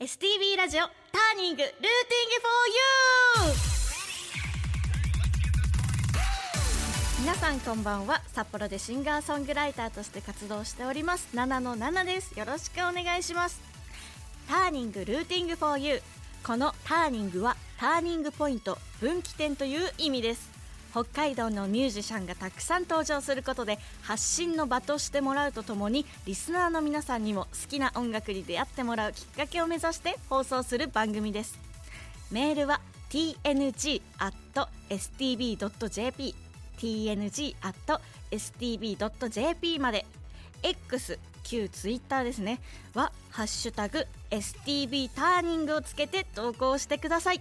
STB ラジオターニングルーティングフォーユー。皆さんこんばんは。札幌でシンガーソングライターとして活動しております。7の7です。よろしくお願いします。ターニングルーティングフォーユー。このターニングはターニングポイント分岐点という意味です。北海道のミュージシャンがたくさん登場することで発信の場としてもらうとともにリスナーの皆さんにも好きな音楽に出会ってもらうきっかけを目指して放送する番組です。メールは tng.stb.jp tng.stb.jp まで。X 旧ツイッターですね。は「ハッシュタグ #stb ターニング」をつけて投稿してください。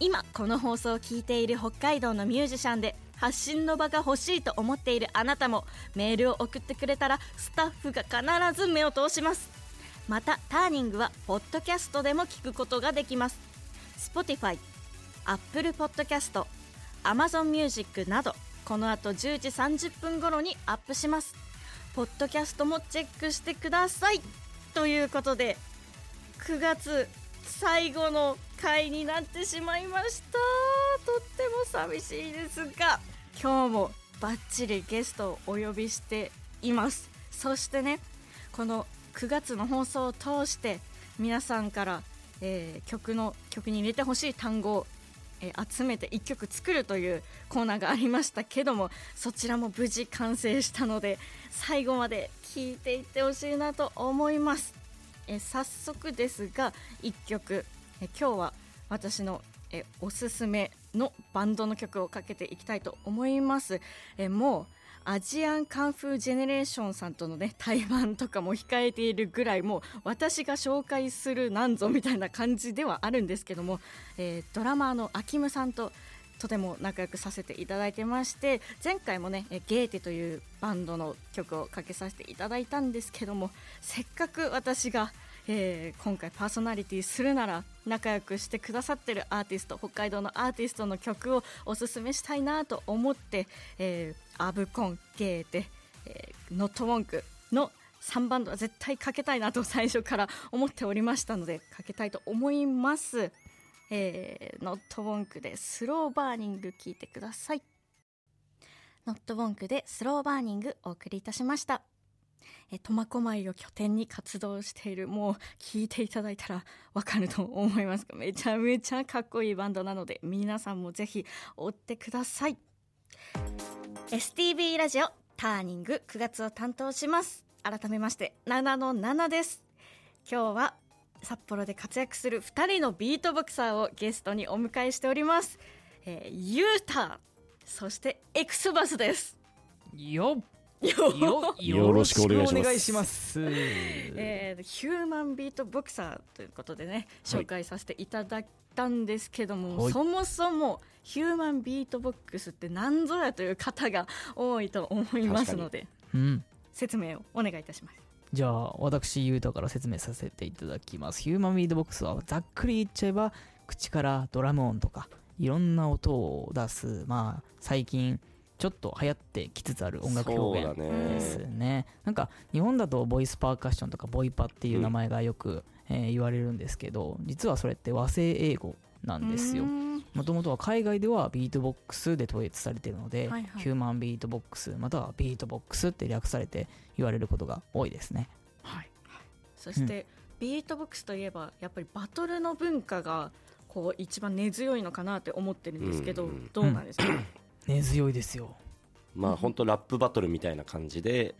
今この放送を聞いている北海道のミュージシャンで発信の場が欲しいと思っているあなたもメールを送ってくれたらスタッフが必ず目を通します。またターニングはポッドキャストでも聞くことができます。Spotify、Apple Podcast、Amazon Music などこの後10時30分頃にアップします。ポッドキャストもチェックしてください。ということで9月最後の回になってしまいました。とっても寂しいですが今日もバッチリゲストをお呼びしています。そしてねこの9月の放送を通して皆さんから、えー、曲の曲に入れてほしい単語を、えー、集めて1曲作るというコーナーがありましたけどもそちらも無事完成したので最後まで聴いていってほしいなと思います。え早速ですが1曲。え今日は私のえおすすめのバンドの曲をかけていきたいと思います。えもうアジアンカンフージェネレーションさんとのね 対バンとかも控えているぐらいもう私が紹介するなんぞみたいな感じではあるんですけども、え、ドラマーのアキムさんととても仲良くさせていただいてまして前回もねゲーテというバンドの曲をかけさせていただいたんですけどもせっかく私がえー、今回パーソナリティするなら仲良くしてくださってるアーティスト北海道のアーティストの曲をおすすめしたいなと思って、えー、アブコンゲーテ、えー、 NOT WONK の3バンドは絶対かけたいなと最初から思っておりましたのでかけたいと思います、えー、 NOT WONK でスローバーニング聞いてください。 NOT WONK でスローバーニングお送りいたしました。え苫小牧を拠点に活動している。もう聞いていただいたらわかると思います。がめちゃめちゃかっこいいバンドなので皆さんもぜひ追ってください。STB ラジオターニング9月を担当します。改めまして7の7です。今日は札幌で活躍する2人のビートボクサーをゲストにお迎えしております、えー、ユータそしてエクスバスです。よっ。よよろしくお願いします。えー、ヒューマンビートボクサーということでね紹介させていただいたんですけども、はい、そもそもヒューマンビートボックスって何ぞやという方が多いと思いますので、うん、説明をお願いいたします。じゃあ私ゆうたから説明させていただきます。ヒューマンビートボックスはざっくり言っちゃえば口からドラム音とかいろんな音を出す。まあ最近ちょっと流行ってきつつある音楽表現ですね。ねなんか日本だとボイスパーカッションとかボイパっていう名前がよく、うん、えー、言われるんですけど実はそれって和製英語なんですよ。もともとは海外ではビートボックスで統一されているので、はいはい、ヒューマンビートボックスまたはビートボックスって略されて言われることが多いですね。はい、そして、うん、ビートボックスといえばやっぱりバトルの文化がこう一番根強いのかなって思ってるんですけど、うん、どうなんですか、根強いですよ。まあ本当ラップバトルみたいな感じで、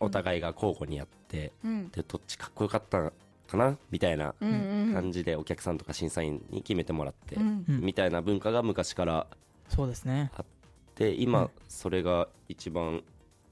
お互いが交互にやって、でどっちかっこよかったかな？みたいな感じでお客さんとか審査員に決めてもらって、みたいな文化が昔からそうですね。あって今それが一番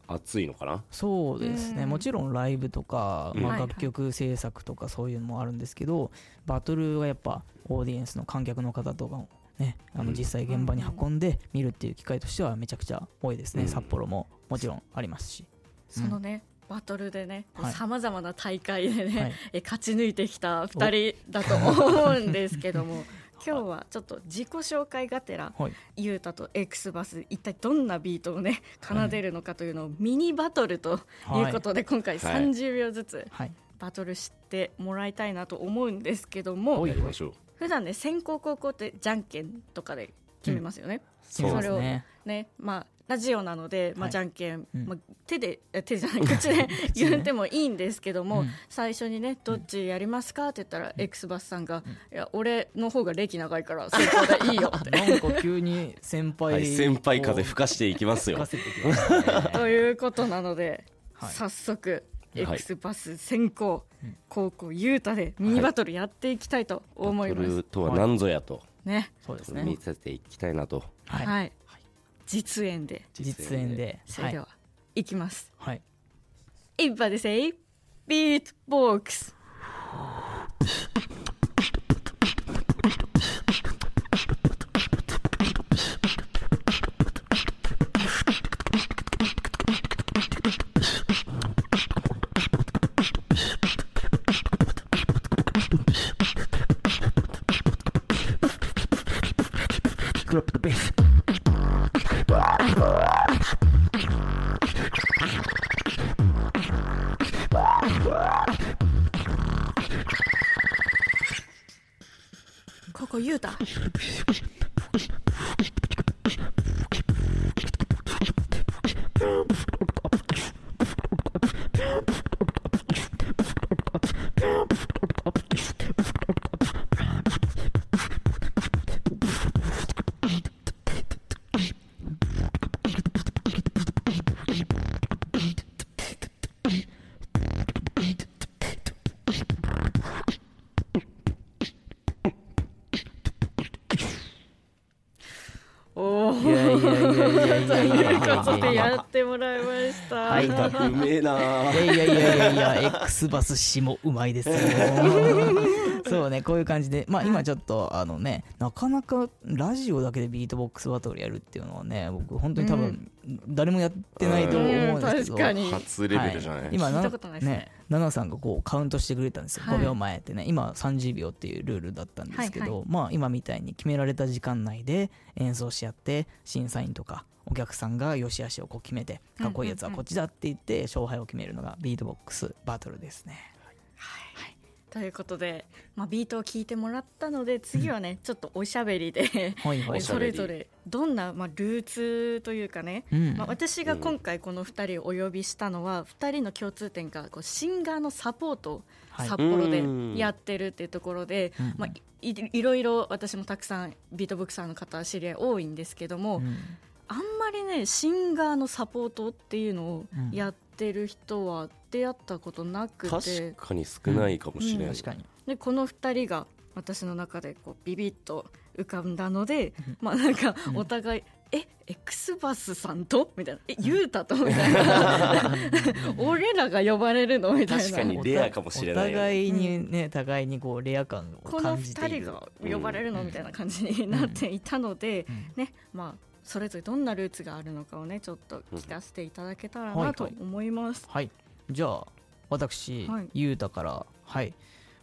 熱いのかな？そうですね、もちろんライブとか、まあ、楽曲制作とかそういうのもあるんですけど、バトルはやっぱオーディエンスの観客の方とかね、あの実際現場に運んで見るっていう機会としてはめちゃくちゃ多いですね、札幌も。もちろんありますし。そのね、バトルでねさまざまな大会でね、はい、え勝ち抜いてきた2人だと思うんですけども 今日はちょっと自己紹介がてら、はい、ゆうたと X バス一体どんなビートをね奏でるのかというのをミニバトルということで、今回30秒ずつバトルしてもらいたいなと思うんですけどもやりましょう普段ね先攻後攻ってじゃんけんとかで決めますよね、そうそれをですね。ねまあラジオなので、まあ、はい。じゃんけん、うん。まあ、手でえ手じゃない 口で言ってもいいんですけども、うん。最初にねどっちやりますかって言ったら、X バスさんが、いや俺の方が歴長いから先行でいいよって。なんか急に先輩、はい先輩風吹かしていきますよ。吹かせてきましたね。ということなので、はい。早速はい X バス先行、高校雄太でミニバトルやっていきたいと思いバます、とは何ぞやとね。そうですね。見せていきたいなと。は、はい。い、実演で。実演で。それでは、い、きます。はい、Everybody say beatbox ここ言うた。したはいうめえないやいやいやいやいや X バス氏もうまいですよ。そうねこういう感じで。まあ今ちょっとあのねなかなかラジオだけでビートボックスバトルやるっていうのはね僕本当に多分誰もやってないと思うんですけど、確かに。初レベルじゃない、はい。今ないですね。ねナナさんがこうカウントしてくれたんですよ、はい。5秒前ってね。今30秒っていうルールだったんですけど、はいはまあ今みたいに決められた時間内で演奏し合って審査員とかお客さんが良し悪しをこう決めてかっこいいやつはこっちだって言って勝敗を決めるのがビートボックスバトルですねということで、まあ、ビートを聞いてもらったので次はね、ちょっとおしゃべりで それぞれどんな、まあ、ルーツというかね、うん。まあ、私が今回この2人をお呼びしたのは、2人の共通点がこうシンガーのサポートをはい。札幌でうん。やってるっていうところで、うん。まあ、いいいろいろ私もたくさんビートボクサーの方知り合い多いんですけども、うん。あんまりねシンガーのサポートっていうのをうん。やってる人は出会ったことなくて、確かに少ないかもしれない、確かに。でこの2人が私の中でこうビビッと浮かんだので、まあなんかお互い、え X バスさんと？みたいな。えゆうたとみたいな俺らが呼ばれるの？みたいな。確かにレアかもしれないよね。お互いにね、互いにこうレア感をこの2感じている。人が呼ばれるの？みたいな感じになっていたので、ねまあそれぞれどんなルーツがあるのかをねちょっと聞かせていただけたらなと思います。はいじゃあ私、はい。ゆうたからはい。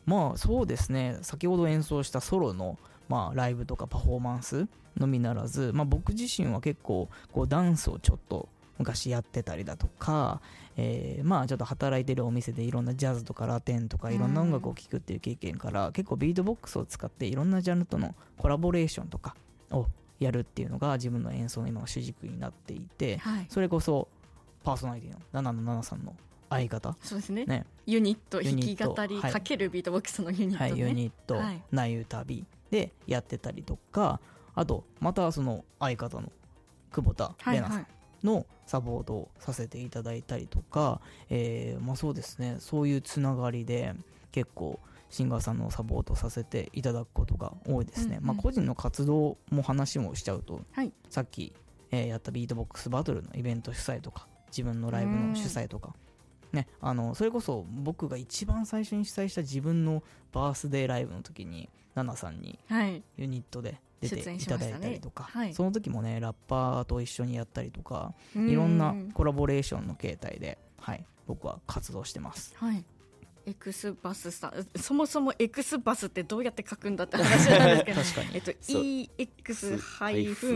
まあそうですね。先ほど演奏したソロのまあライブとかパフォーマンスのみならず、まあ、僕自身は結構こうダンスをちょっと昔やってたりだとか、えーまあちょっと働いてるお店でいろんなジャズとかラテンとかいろんな音楽を聴くっていう経験から、結構ビートボックスを使っていろんなジャンルとのコラボレーションとかをやるっていうのが自分の演奏の今の主軸になっていて、はい、それこそパーソナリティのナナのナナさんの相方？そうですね。ね。ユニットユ弾き語りはいかけるビートボックスのユニットね、はい、ユニットはい「なゆ旅」でやってたりとかあとまたその相方の久保田はい玲奈さんのサポートをさせていただいたりとか、えーまあ、そうですね。そういうつながりで結構シンガーさんのサポートさせていただくことが多いですね、うんうんまあ、個人の活動も話もしちゃうと、はい。さっき、えーやったビートボックスバトルのイベント主催とか自分のライブの主催とか、ね、あのそれこそ僕が一番最初に主催した自分のバースデーライブの時にナナさんにはい。ユニットで出ていただいたりとか、はい。その時もねラッパーと一緒にやったりとかうん。いろんなコラボレーションの形態で、はい、僕は活動してます。はい。エクスバスさんそもそもエクスバスってどうやって書くんだって話なんですけど。確かに。えっと EX-F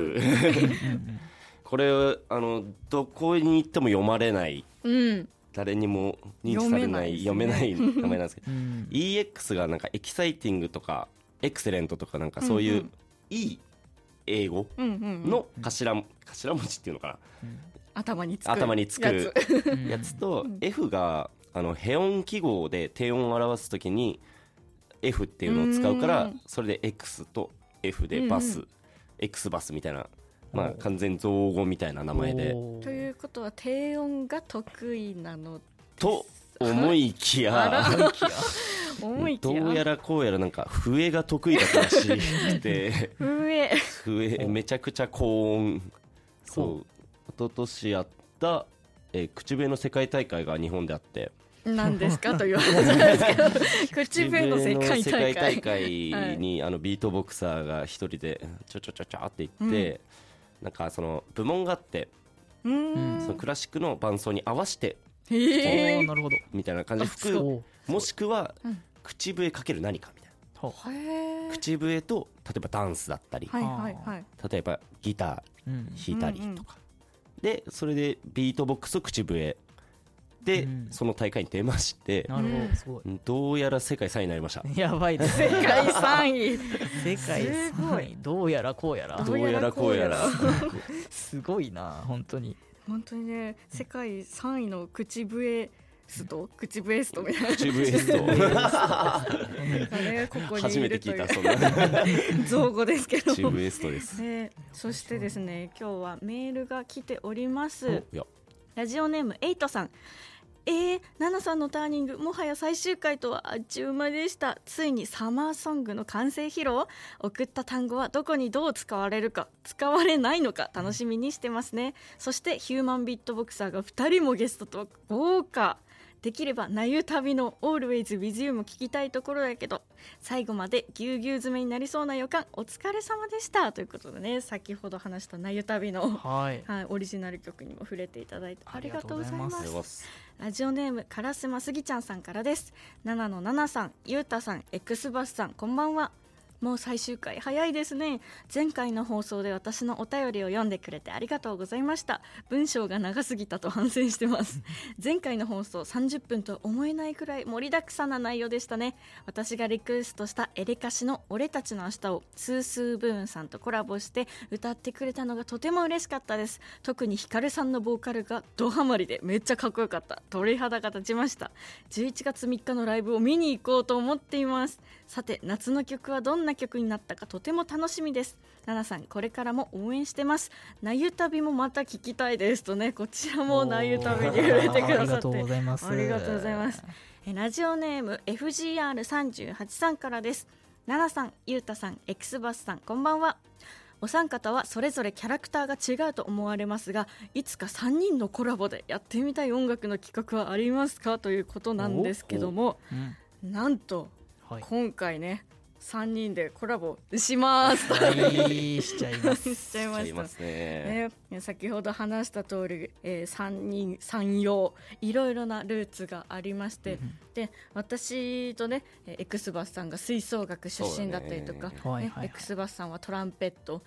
う。ん これあのどこに行っても読まれないうん誰にも認知されない読めない,、名前なんですけど、うん。EX がなんかエキサイティングとかエクセレントとかなんかそういういい英語うんうんの頭,、頭文字っていうのか頭につくな頭につくやつと F があのヘ音記号で低音を表すときに F っていうのを使うからうん。それで X と F でバス、うん。X バスみたいな、まあ、完全造語みたいな名前で。ということは低音が得意なのと思いきや。思いきや。どうやらこうやらなんか笛が得意だったらしくて上笛。めちゃくちゃ高音。そう。一昨年やった、えー口笛の世界大会が日本であって。なんですかという話なんですけど。口笛の世界大会。大会に、あのビートボクサーが一人でちょちょちょちょって言って、なんかその部門があって、そのクラシックの伴奏に合わせてなるほど。みたいな感じで服もしくはうん。口笛かける何かみたいな。口笛と例えばダンスだったり、はいはいはい。例えばギタうんー弾いたりとか、でそれでビートボックスと口笛で、うん。その大会に出ましてなるほうん。どすごい。どうやら世界3位になりました。やばいです。世界三位。世界すごい。3位どうやらこうやら。どうやらこうやら。すごいな本当に。本当にね世界三位の口笛スト口笛ストみたいな。口笛スト。ねここに初めて聞いたそんな。造語ですけど。口笛ストです。ね、そしてですね今日はメールが来ております。おいや。ラジオネームエイトさんえー、ナナさんのターニングもはや最終回とはあっちゅう間でした。ついにサマーソングの完成披露送った単語はどこにどう使われるか使われないのか楽しみにしてますね。そしてヒューマンビットボクサーが2人もゲストと豪華できればなゆ旅の Always with you も聞きたいところだけど最後までぎゅうぎゅう詰めになりそうな予感お疲れ様でした。ということでね先ほど話したなゆ旅のはい。はい、オリジナル曲にも触れていただいてありがとうございます。ラジオネーム烏丸スギちゃんさんからです。七の七さんゆうたさん X バスさんこんばんはもう最終回早いですね。前回の放送で私のお便りを読んでくれてありがとうございました。文章が長すぎたと反省してます。前回の放送30分とは思えないくらい盛りだくさんな内容でしたね。私がリクエストしたエレカシの俺たちの明日をスースーブーンさんとコラボして歌ってくれたのがとても嬉しかったです。特にヒカルさんのボーカルがドハマりでめっちゃかっこよかった。鳥肌が立ちました。11月3日のライブを見に行こうと思っています。さて夏の曲はどんな曲になったかとても楽しみです。ナナさんこれからも応援してます。なゆ旅もまた聞きたいですとね。こちらもなゆ旅に触れてくださって。ありがとうございます。ありがとうございます。えラジオネーム FGR38 さんからです。奈々さん、ゆうたさん、エクスバスさん、こんばんは。お三方はそれぞれキャラクターが違うと思われますがいつか3人のコラボでやってみたい音楽の企画はありますか？ということなんですけども。うん。なんとはい。今回ね3人でコラボします。はい。しちゃいます。しちゃいましたますね。ね、先ほど話した通り、えー、3人三様いろいろなルーツがありまして、で私とねえーエクスバスさんが吹奏楽出身だったりとか、ねエクスバスさんはトランペット。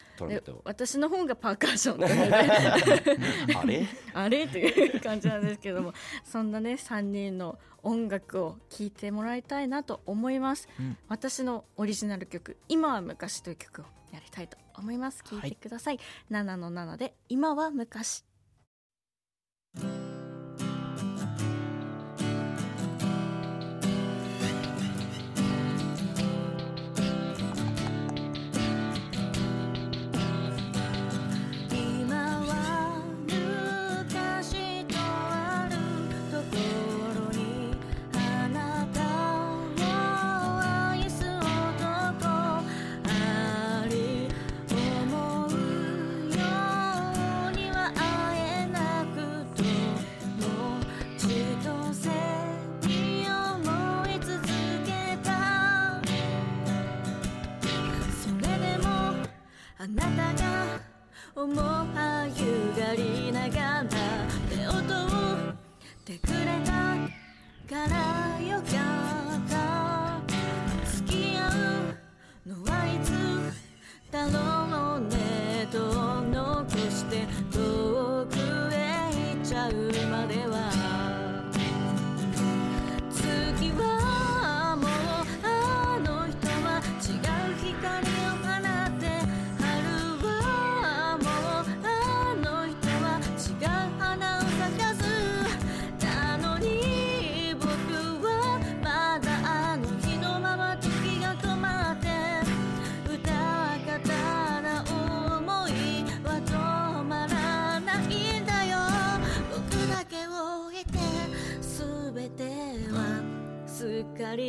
私の方がパーカッションというね あれ？あれ？という感じなんですけども。そんなね3人の音楽を聴いてもらいたいなと思います、うん。私のオリジナル曲「今は昔」という曲をやりたいと思います。聴いてください、7の7で「今は昔」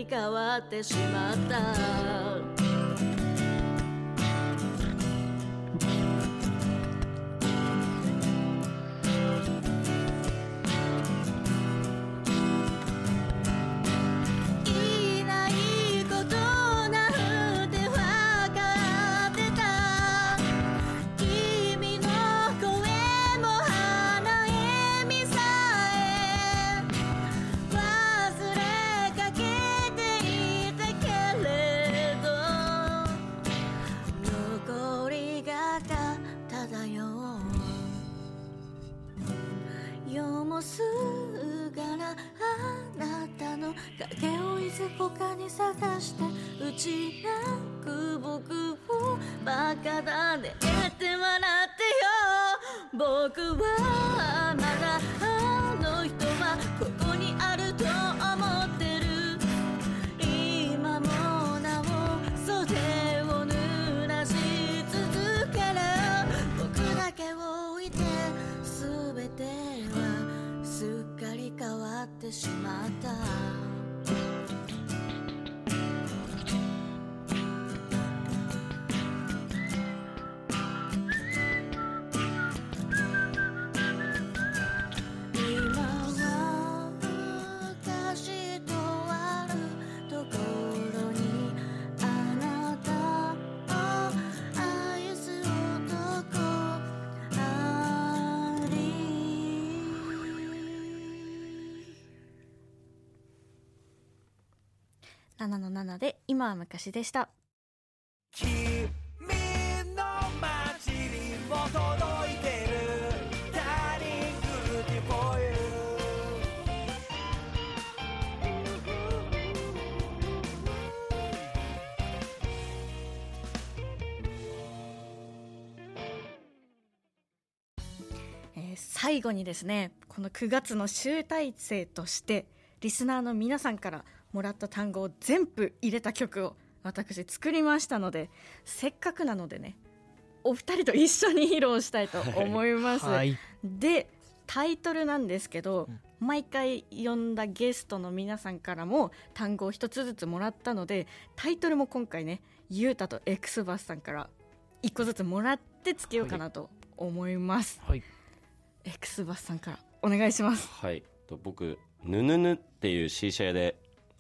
変わってしまった。バカだねって笑ってよ。僕は7の7で今は昔でした。君の街にも届いてる。Turning good for you えー最後にですねこの9月の集大成としてリスナーの皆さんからもらった単語を全部入れた曲を私作りましたのでせっかくなのでねお二人と一緒に披露したいと思います、はい。でタイトルなんですけど、毎回呼んだゲストの皆さんからも単語を一つずつもらったのでタイトルも今回ねゆうたとエクスバスさんから一個ずつもらってつけようかなと思います、はい。エクスバスさんからお願いします。はい。と僕ぬぬぬっていう C 社屋で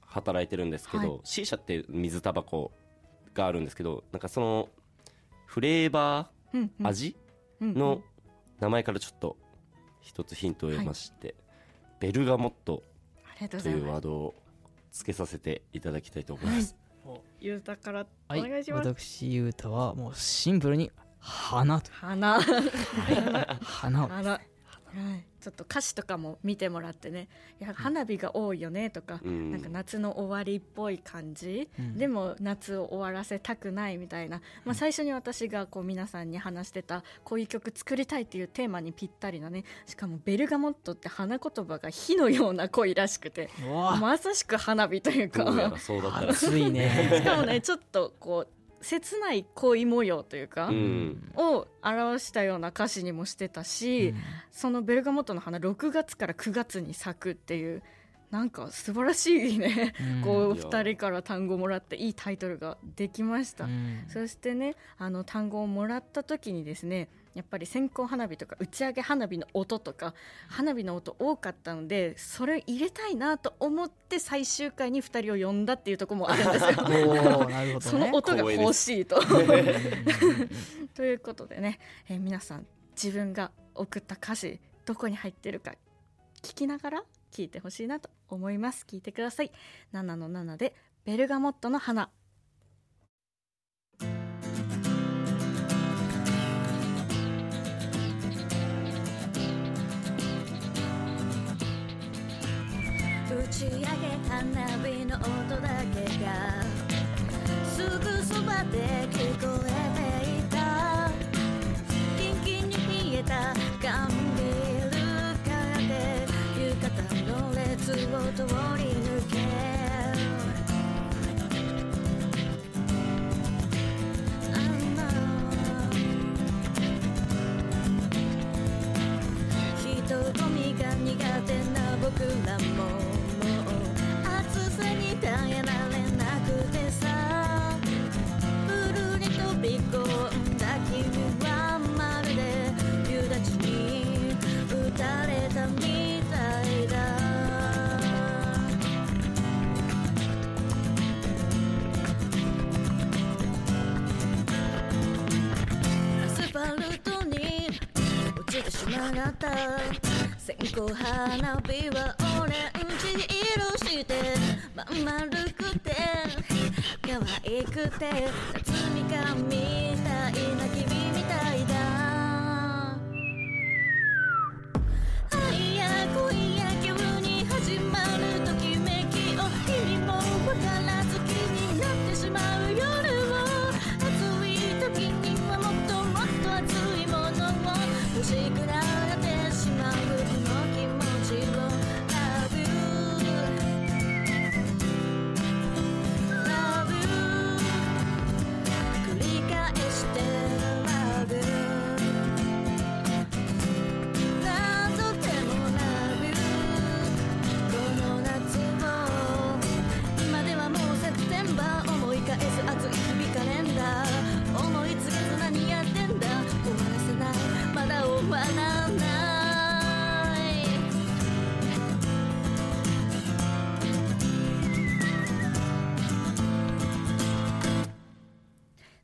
働いてるんですけど、はい。C 社って水タバコがあるんですけどなんかそのフレーバうんうん。ー味の名前からちょっと一つヒントを得まして、ベルガモットというワードを付けさせていただきたいと思います、ゆうたからおはい。願いします、私ゆうたはもうシンプルに花と。花花を。花はい、ちょっと歌詞とかも見てもらってね。いや花火が多いよねとか、うん。なんか夏の終わりっぽい感じ、うん。でも夏を終わらせたくないみたいな、まあ、最初に私がこう皆さんに話してたこういう曲作りたいっていうテーマにぴったりなね。しかもベルガモットって花言葉が火のような恋らしくてまさしく花火というか。どうやらそうだった。らしい熱いねしかも ね。ちょっとこう切ない恋模様というか、うん。を表したような歌詞にもしてたし、そのベルガモットの花6月から9月に咲くっていうなんか素晴らしいね、うん。こういや。2人から単語もらっていいタイトルができました、うん。そしてねあの単語をもらった時にですねやっぱり線香花火とか打ち上げ花火の音とか花火の音多かったのでそれ入れたいなと思って最終回に2人を呼んだっていうところもあるんですよ その音が欲しいと。ということでね、えー皆さん自分が送った歌詞どこに入ってるか聞きながら聞いてほしいなと思います。聞いてください。7の7でベルガモットの花打ち上げ花火の音だけがすぐそばで聞こえていた。キンキンに冷えた缶ビールからで浴衣の列を通り抜け。人混みが苦手な僕ら花火はオレンジ色してまん丸くて可愛くて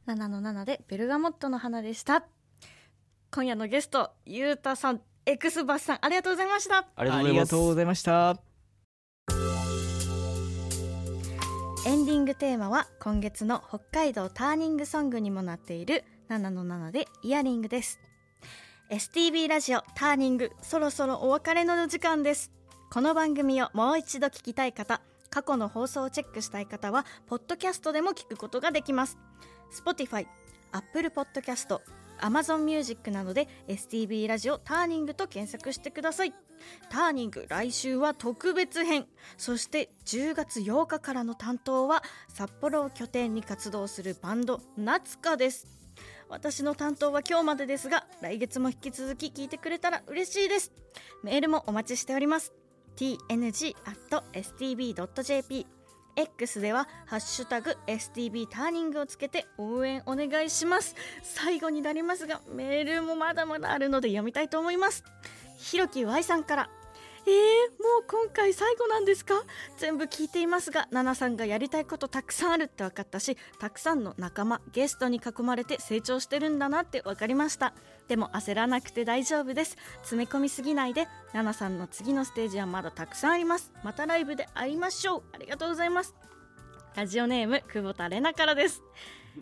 7の7でベルガモットの花でした。今夜のゲストゆうたさんエクスバスさんありがとうございました。ありがとうあございました。エンディングテーマは今月の北海道ターニングソングにもなっている7の7でイヤリングです。STB ラジオターニングそろそろお別れの時間です。この番組をもう一度聞きたい方過去の放送をチェックしたい方はポッドキャストでも聞くことができます Spotify、Apple Podcast、Amazon Music などで STB ラジオターニングと検索してください。ターニング来週は特別編。そして10月8日からの担当は札幌を拠点に活動するバンド夏香です。私の担当は今日までですが来月も引き続き聞いてくれたら嬉しいです。メールもお待ちしております。tng.stb.jp X では「ハッシュタグ #STB ターニング」をつけて応援お願いします。最後になりますがメールもまだまだあるので読みたいと思います。ひろき Y さんから。えー、もう今回最後なんですか？全部聞いていますがナナさんがやりたいことたくさんあるって分かったしたくさんの仲間ゲストに囲まれて成長してるんだなって分かりました。でも焦らなくて大丈夫です。詰め込みすぎないでナナさんの次のステージはまだたくさんあります。またライブで会いましょう。ありがとうございます。ラジオネーム久保田玲奈からです。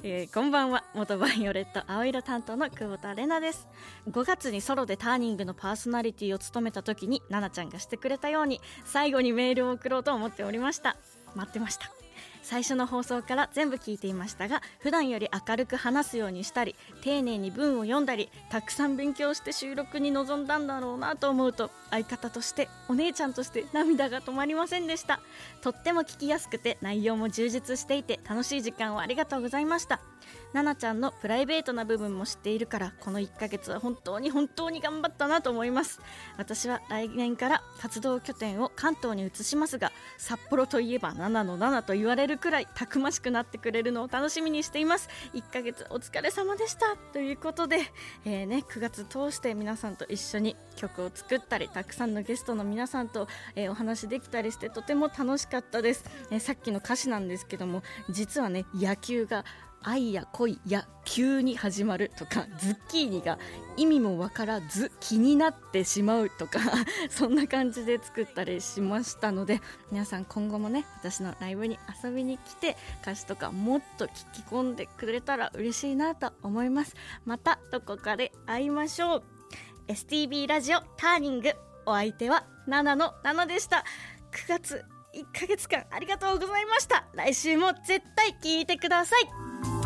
えーこんばんは。元バイオレット青色担当の久保田玲奈です。5月にソロでターニングのパーソナリティを務めた時に奈々ちゃんがしてくれたように最後にメールを送ろうと思っておりました。待ってました。最初の放送から全部聞いていましたが普段より明るく話すようにしたり丁寧に文を読んだりたくさん勉強して収録に臨んだんだろうなと思うと相方としてお姉ちゃんとして涙が止まりませんでした。とっても聞きやすくて内容も充実していて楽しい時間をありがとうございました。奈々ちゃんのプライベートな部分も知っているからこの1ヶ月は本当に本当に頑張ったなと思います。私は来年から活動拠点を関東に移しますが札幌といえば7の7と言われるくらいたくましくなってくれるのを楽しみにしています。1ヶ月お疲れ様でした。ということで、えーね、9月通して皆さんと一緒に曲を作ったりたくさんのゲストの皆さんと、えーお話できたりしてとても楽しかったです、えーさっきの歌詞なんですけども実はね野球が愛や恋や急に始まるとかズッキーニが意味もわからず気になってしまうとか そんな感じで作ったりしましたので皆さん今後もね私のライブに遊びに来て歌詞とかもっと聞き込んでくれたら嬉しいなと思います。またどこかで会いましょう。STB ラジオターニング。お相手は7の7でした。9月1ヶ月間ありがとうございました。来週も絶対聞いてください。